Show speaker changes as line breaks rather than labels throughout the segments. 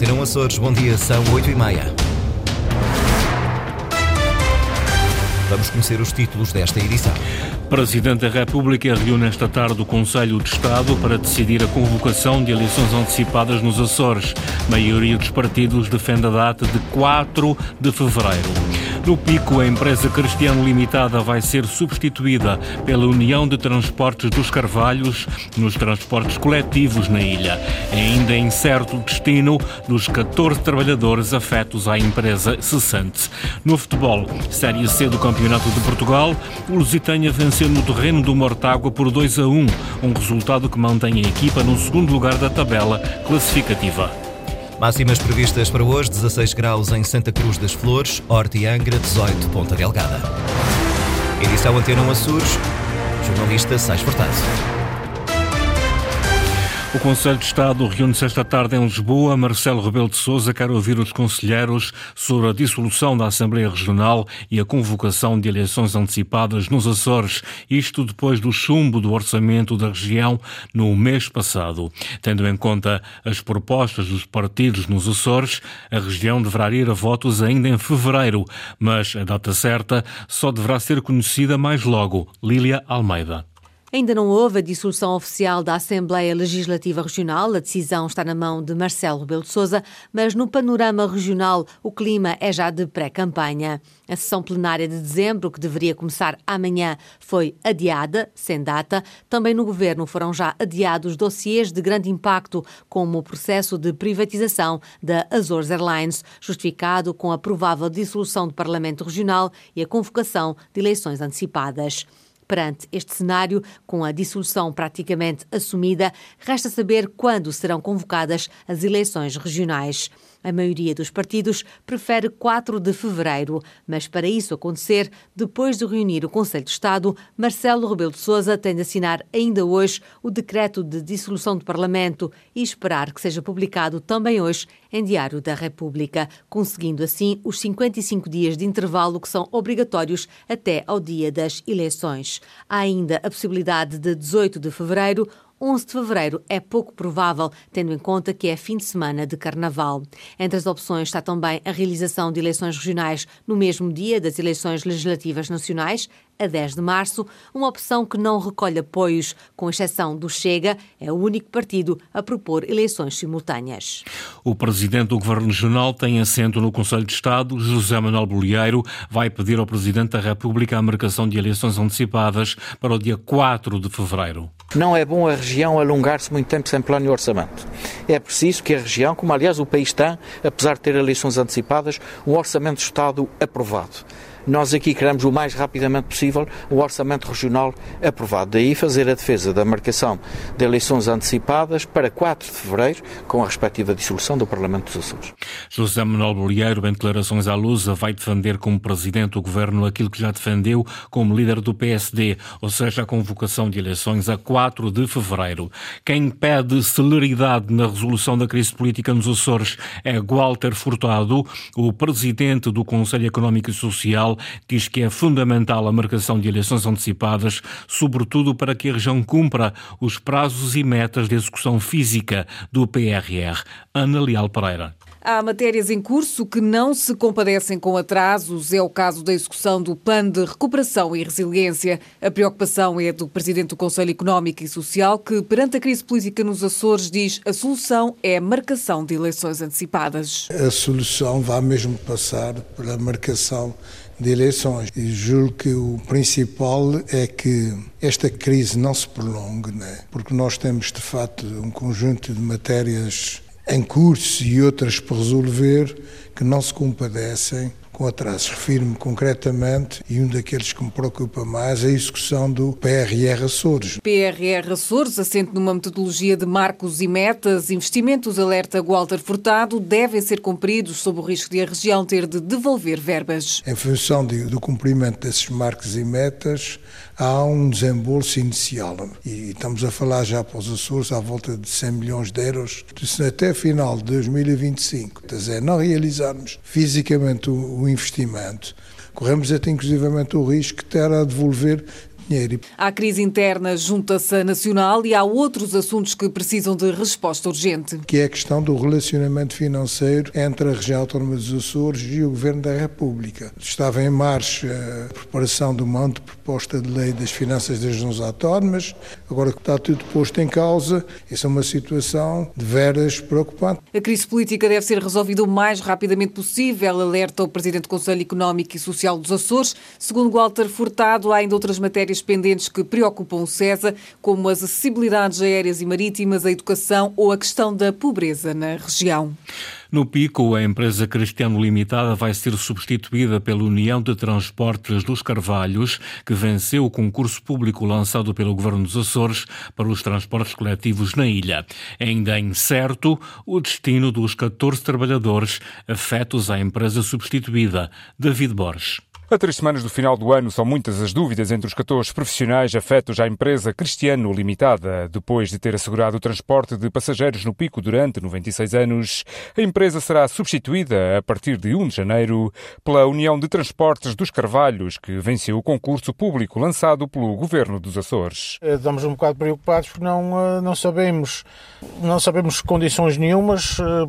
Antena Açores, bom dia, são 8 e meia. Vamos conhecer os títulos desta edição.
Presidente da República reúne esta tarde o Conselho de Estado para decidir a convocação de eleições antecipadas nos Açores. A maioria dos partidos defende a data de 4 de fevereiro. No Pico, a empresa Cristiano Limitada vai ser substituída pela União de Transportes dos Carvalhos nos transportes coletivos na ilha. É ainda incerto o destino dos 14 trabalhadores afetos à empresa cessante. No futebol, Série C do Campeonato de Portugal, o Lusitânia venceu no terreno do Mortágua por 2 a 1, um resultado que mantém a equipa no segundo lugar da tabela classificativa.
Máximas previstas para hoje: 16 graus em Santa Cruz das Flores, Horta e Angra, 18 Ponta Delgada. Edição Antena Açores, jornalista Sais Furtado.
O Conselho de Estado reúne-se esta tarde em Lisboa. Marcelo Rebelo de Sousa quer ouvir os conselheiros sobre a dissolução da Assembleia Regional e a convocação de eleições antecipadas nos Açores. Isto depois do chumbo do orçamento da região no mês passado. Tendo em conta as propostas dos partidos nos Açores, a região deverá ir a votos ainda em fevereiro, mas a data certa só deverá ser conhecida mais logo. Lília Almeida.
Ainda não houve a dissolução oficial da Assembleia Legislativa Regional. A decisão está na mão de Marcelo Rebelo de Sousa, mas no panorama regional o clima é já de pré-campanha. A sessão plenária de dezembro, que deveria começar amanhã, foi adiada, sem data. Também no governo foram já adiados dossiês de grande impacto, como o processo de privatização da Azores Airlines, justificado com a provável dissolução do Parlamento Regional e a convocação de eleições antecipadas. Perante este cenário, com a dissolução praticamente assumida, resta saber quando serão convocadas as eleições regionais. A maioria dos partidos prefere 4 de fevereiro, mas para isso acontecer, depois de reunir o Conselho de Estado, Marcelo Rebelo de Sousa tem de assinar ainda hoje o decreto de dissolução do Parlamento e esperar que seja publicado também hoje em Diário da República, conseguindo assim os 55 dias de intervalo que são obrigatórios até ao dia das eleições. Há ainda a possibilidade de 18 de fevereiro 11 de fevereiro é pouco provável, tendo em conta que é fim de semana de carnaval. Entre as opções está também a realização de eleições regionais no mesmo dia das eleições legislativas nacionais, a 10 de março, uma opção que não recolhe apoios, com exceção do Chega, é o único partido a propor eleições simultâneas.
O presidente do Governo Regional tem assento no Conselho de Estado. José Manuel Bolieiro vai pedir ao presidente da República a marcação de eleições antecipadas para o dia 4 de fevereiro.
Não é bom a região alongar-se muito tempo sem plano e orçamento. É preciso que a região, como aliás o país tem, apesar de ter eleições antecipadas, um orçamento de Estado aprovado. Nós aqui queremos o mais rapidamente possível o orçamento regional aprovado. Daí fazer a defesa da marcação de eleições antecipadas para 4 de fevereiro, com a respectiva dissolução do Parlamento dos Açores.
José Manuel Bolieiro, em declarações à Lusa, vai defender como presidente do governo aquilo que já defendeu como líder do PSD, ou seja, a convocação de eleições a 4 de fevereiro. Quem pede celeridade na resolução da crise política nos Açores é Walter Furtado, o presidente do Conselho Económico e Social diz que é fundamental a marcação de eleições antecipadas, sobretudo para que a região cumpra os prazos e metas de execução física do PRR. Ana Leal Pereira.
Há matérias em curso que não se compadecem com atrasos. É o caso da execução do Plano de Recuperação e Resiliência. A preocupação é do Presidente do Conselho Económico e Social, que, perante a crise política nos Açores, diz a solução é a marcação de eleições antecipadas.
A solução vai mesmo passar pela marcação de eleições. E julgo que o principal é que esta crise não se prolongue, né? porque nós temos de facto um conjunto de matérias em curso e outras por resolver que não se compadecem com atrasos. Refiro-me concretamente, e um daqueles que me preocupa mais, a execução do PRR Açores.
PRR Açores, assente numa metodologia de marcos e metas, investimentos, alerta Walter Furtado, devem ser cumpridos sob o risco de a região ter de devolver verbas.
Em função de, do cumprimento desses marcos e metas, há um desembolso inicial. E estamos a falar já para os Açores à volta de 100 milhões de euros. Se até final de 2025, quer dizer, não fisicamente o investimento, corremos até inclusivamente o risco de ter a devolver dinheiro.
À crise interna junta-se a nacional e há outros assuntos que precisam de resposta urgente.
Que é a questão do relacionamento financeiro entre a região autónoma dos Açores e o Governo da República. Estava em marcha a preparação de uma anteproposta de lei das finanças das regiões autónomas, agora que está tudo posto em causa, essa é uma situação de veras preocupante.
A crise política deve ser resolvida o mais rapidamente possível, alerta o Presidente do Conselho Económico e Social dos Açores. Segundo Walter Furtado, há ainda outras matérias pendentes que preocupam o CESA, como as acessibilidades aéreas e marítimas, a educação ou a questão da pobreza na região.
No Pico, a empresa Cristiano Limitada vai ser substituída pela União de Transportes dos Carvalhos, que venceu o concurso público lançado pelo Governo dos Açores para os transportes coletivos na ilha. Ainda incerto o destino dos 14 trabalhadores afetos à empresa substituída. David Borges.
A três semanas do final do ano, são muitas as dúvidas entre os 14 profissionais afetos à empresa Cristiano Limitada. Depois de ter assegurado o transporte de passageiros no pico durante 96 anos, a empresa será substituída a partir de 1 de janeiro pela União de Transportes dos Carvalhos, que venceu o concurso público lançado pelo Governo dos Açores.
Eh, estamos um bocado preocupados porque não, eh, não sabemos, não sabemos condições nenhumas, eh,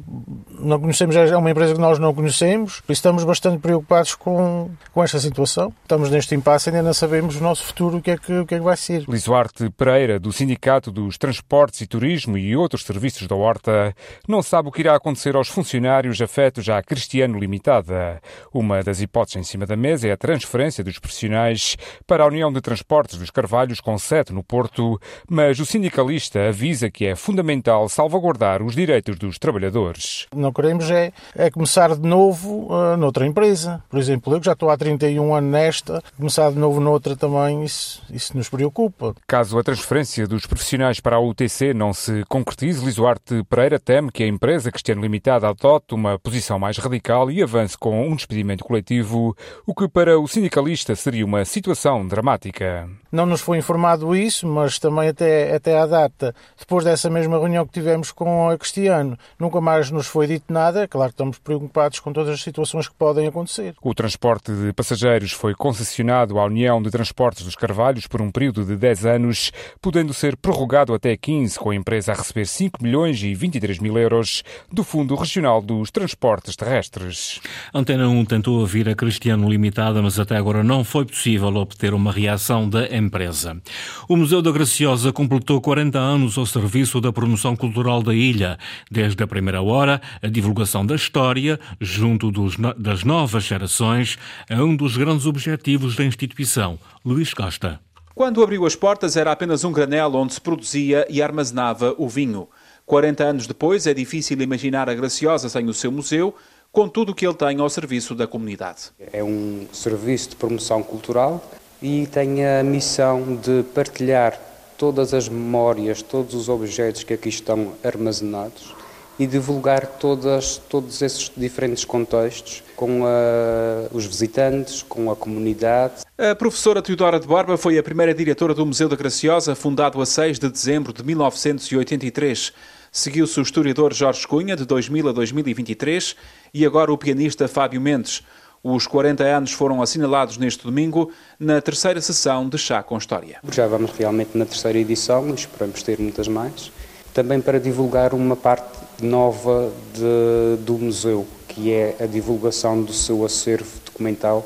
não conhecemos, é uma empresa que nós não conhecemos, estamos bastante preocupados com, com esta situação. Estamos neste impasse, ainda não sabemos o nosso futuro, o que é que, o que, é que vai ser.
Lisuarte Pereira, do Sindicato dos Transportes e Turismo e outros serviços da Horta, não sabe o que irá acontecer aos funcionários afetos à Cristiano Limitada. Uma das hipóteses em cima da mesa é a transferência dos profissionais para a União de Transportes dos Carvalhos, com sede no Porto, mas o sindicalista avisa que é fundamental salvaguardar os direitos dos trabalhadores.
Não queremos é, é começar de novo uh, noutra empresa. Por exemplo, eu que já estou há 30 31 anos nesta, começar de novo noutra também, isso, isso nos preocupa.
Caso a transferência dos profissionais para a UTC não se concretize, Lisoarte Pereira teme que a empresa Cristiano Limitada adote uma posição mais radical e avance com um despedimento coletivo, o que para o sindicalista seria uma situação dramática.
Não nos foi informado isso, mas também até, até à data, depois dessa mesma reunião que tivemos com a Cristiano, nunca mais nos foi dito nada. Claro que estamos preocupados com todas as situações que podem acontecer.
O transporte de passageiros foi concessionado à União de Transportes dos Carvalhos por um período de 10 anos, podendo ser prorrogado até 15, com a empresa a receber 5 milhões e 23 mil euros do Fundo Regional dos Transportes Terrestres.
Antena 1 tentou ouvir a Cristiano Limitada, mas até agora não foi possível obter uma reação da empresa. O Museu da Graciosa completou 40 anos ao serviço da promoção cultural da ilha. Desde a primeira hora, a divulgação da história, junto dos, das novas gerações, é um dos grandes objetivos da instituição. Luís Costa.
Quando abriu as portas era apenas um granel onde se produzia e armazenava o vinho. 40 anos depois é difícil imaginar a Graciosa sem o seu museu, com tudo o que ele tem ao serviço da comunidade.
É um serviço de promoção cultural e tem a missão de partilhar todas as memórias, todos os objetos que aqui estão armazenados e divulgar todas, todos esses diferentes contextos com a, os visitantes, com a comunidade.
A professora Teodora de Borba foi a primeira diretora do Museu da Graciosa, fundado a 6 de dezembro de 1983. Seguiu-se o historiador Jorge Cunha, de 2000 a 2023, e agora o pianista Fábio Mendes. Os 40 anos foram assinalados neste domingo na terceira sessão de Chá com História.
Já vamos realmente na terceira edição e esperamos ter muitas mais. Também para divulgar uma parte nova de, do museu, que é a divulgação do seu acervo documental,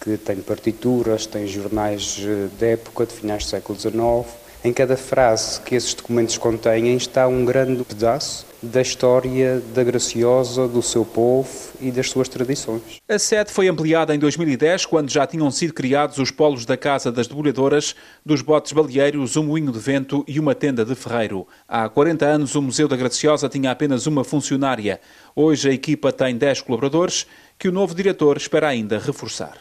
que tem partituras, tem jornais eh, de época, de finais do século XIX. Em cada frase que esses documentos contêm está um grande pedaço da história da Graciosa, do seu povo e das suas tradições.
A sede foi ampliada em 2010, quando já tinham sido criados os polos da Casa das Debulhadoras, dos botes baleeiros, um moinho de vento e uma tenda de ferreiro. Há 40 anos, o Museu da Graciosa tinha apenas uma funcionária. Hoje a equipa tem 10 colaboradores que o novo diretor espera ainda reforçar.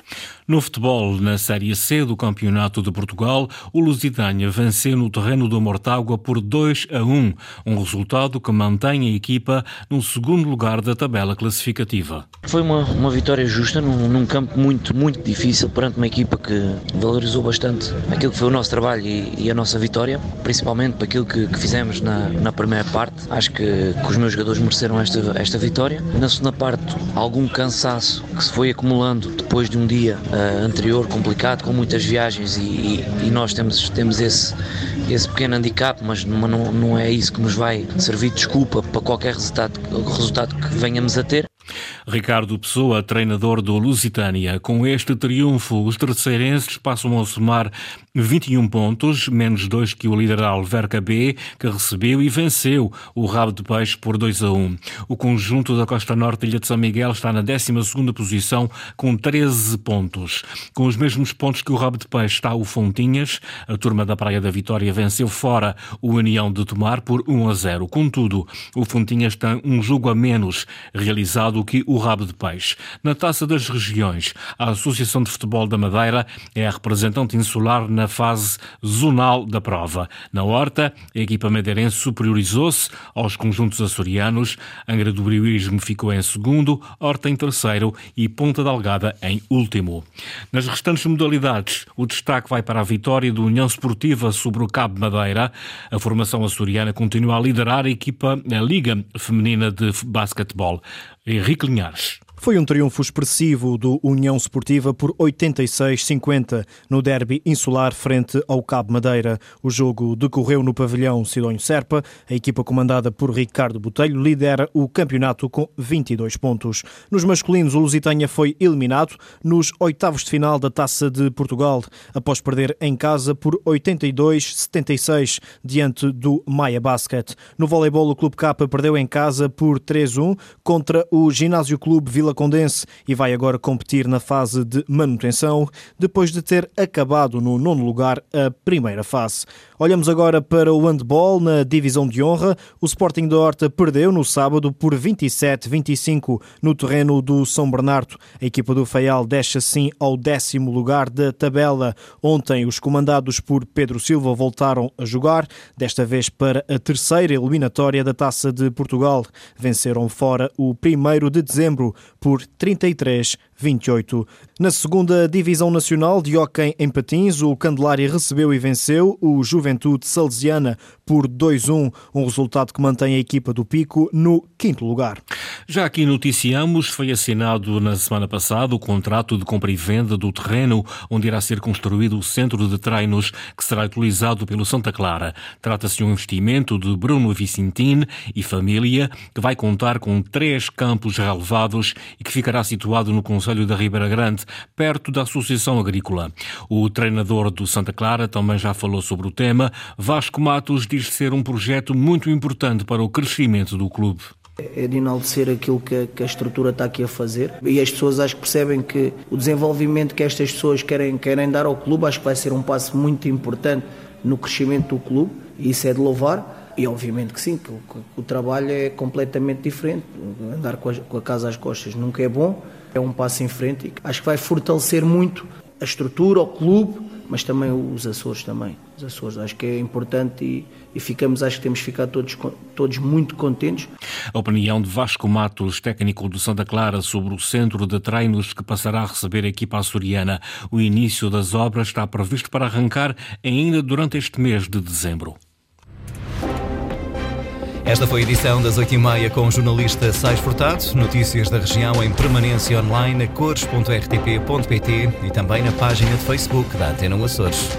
No futebol, na Série C do Campeonato de Portugal, o Lusitânia venceu no terreno do Mortágua por 2 a 1, um resultado que mantém a equipa no segundo lugar da tabela classificativa.
Foi uma, uma vitória justa num, num, campo muito, muito difícil perante uma equipa que valorizou bastante aquilo que foi o nosso trabalho e, e a nossa vitória, principalmente para aquilo que, que fizemos na, na, primeira parte. Acho que, que, os meus jogadores mereceram esta, esta vitória. Na segunda parte, algum cansaço que se foi acumulando depois de um dia uh, anterior complicado, com muitas viagens, e, e, e nós temos, temos esse, esse pequeno handicap, mas não, não é isso que nos vai servir de desculpa para qualquer resultado, resultado que venhamos a ter.
Ricardo Pessoa, treinador do Lusitânia. Com este triunfo, os terceirenses passam a somar 21 pontos, menos dois que o líder Alverca B, que recebeu e venceu o Rabo de Peixe por 2 a 1. O conjunto da Costa Norte Ilha de São Miguel está na 12 posição com 13 pontos. Com os mesmos pontos que o Rabo de Peixe está o Fontinhas. A turma da Praia da Vitória venceu fora o União de Tomar por 1 a 0. Contudo, o Fontinhas tem um jogo a menos realizado que o Rabo de Peixe. Na Taça das Regiões, a Associação de Futebol da Madeira é a representante insular na fase zonal da prova. Na Horta, a equipa madeirense superiorizou-se aos conjuntos açorianos. Angra do Brioismo ficou em segundo, Horta em terceiro e Ponta Delgada em último. Nas restantes modalidades, o destaque vai para a vitória do União Esportiva sobre o Cabo Madeira. A formação açoriana continua a liderar a equipa, a Liga Feminina de Basquetebol. Henrique Linhares.
Foi um triunfo expressivo do União Esportiva por 86-50 no derby insular frente ao Cabo Madeira. O jogo decorreu no pavilhão Sidonho Serpa. A equipa comandada por Ricardo Botelho lidera o campeonato com 22 pontos. Nos masculinos, o Lusitânia foi eliminado nos oitavos de final da Taça de Portugal, após perder em casa por 82-76 diante do Maia Basket. No voleibol, o Clube K perdeu em casa por 3-1 contra o Ginásio Clube Vila Condense e vai agora competir na fase de manutenção, depois de ter acabado no nono lugar a primeira fase. Olhamos agora para o handball na divisão de honra. O Sporting da Horta perdeu no sábado por 27-25 no terreno do São Bernardo. A equipa do Feial desce assim ao décimo lugar da tabela. Ontem, os comandados por Pedro Silva voltaram a jogar, desta vez para a terceira eliminatória da Taça de Portugal. Venceram fora o primeiro de dezembro por 33 28. Na segunda Divisão Nacional de Hóquei em Patins, o Candelária recebeu e venceu o Juventude Salesiana por 2-1, um resultado que mantém a equipa do Pico no quinto lugar.
Já aqui noticiamos, foi assinado na semana passada o contrato de compra e venda do terreno onde irá ser construído o centro de treinos que será utilizado pelo Santa Clara. Trata-se de um investimento de Bruno Vicentin e família que vai contar com três campos relevados e que ficará situado no Conselho Conselho da Ribeira Grande, perto da Associação Agrícola. O treinador do Santa Clara também já falou sobre o tema. Vasco Matos diz ser um projeto muito importante para o crescimento do clube.
É de enaltecer aquilo que, a estrutura está aqui a fazer. E as pessoas acho que percebem que o desenvolvimento que estas pessoas querem, querem dar ao clube acho que vai ser um passo muito importante no crescimento do clube. E isso é de louvar. E obviamente que sim, que o, que o trabalho é completamente diferente. Andar com a, com a casa às costas nunca é bom é um passo em frente e acho que vai fortalecer muito a estrutura, o clube, mas também os Açores também. Os Açores acho que é importante e, e ficamos, acho que temos ficar todos, todos muito contentes.
A opinião de Vasco Matos, técnico do Santa Clara, sobre o centro de treinos que passará a receber a equipa açoriana. O início das obras está previsto para arrancar ainda durante este mês de dezembro.
Esta foi a edição das 8h30 com o jornalista Sais Furtado. Notícias da região em permanência online a cores.rtp.pt e também na página de Facebook da Antena Açores.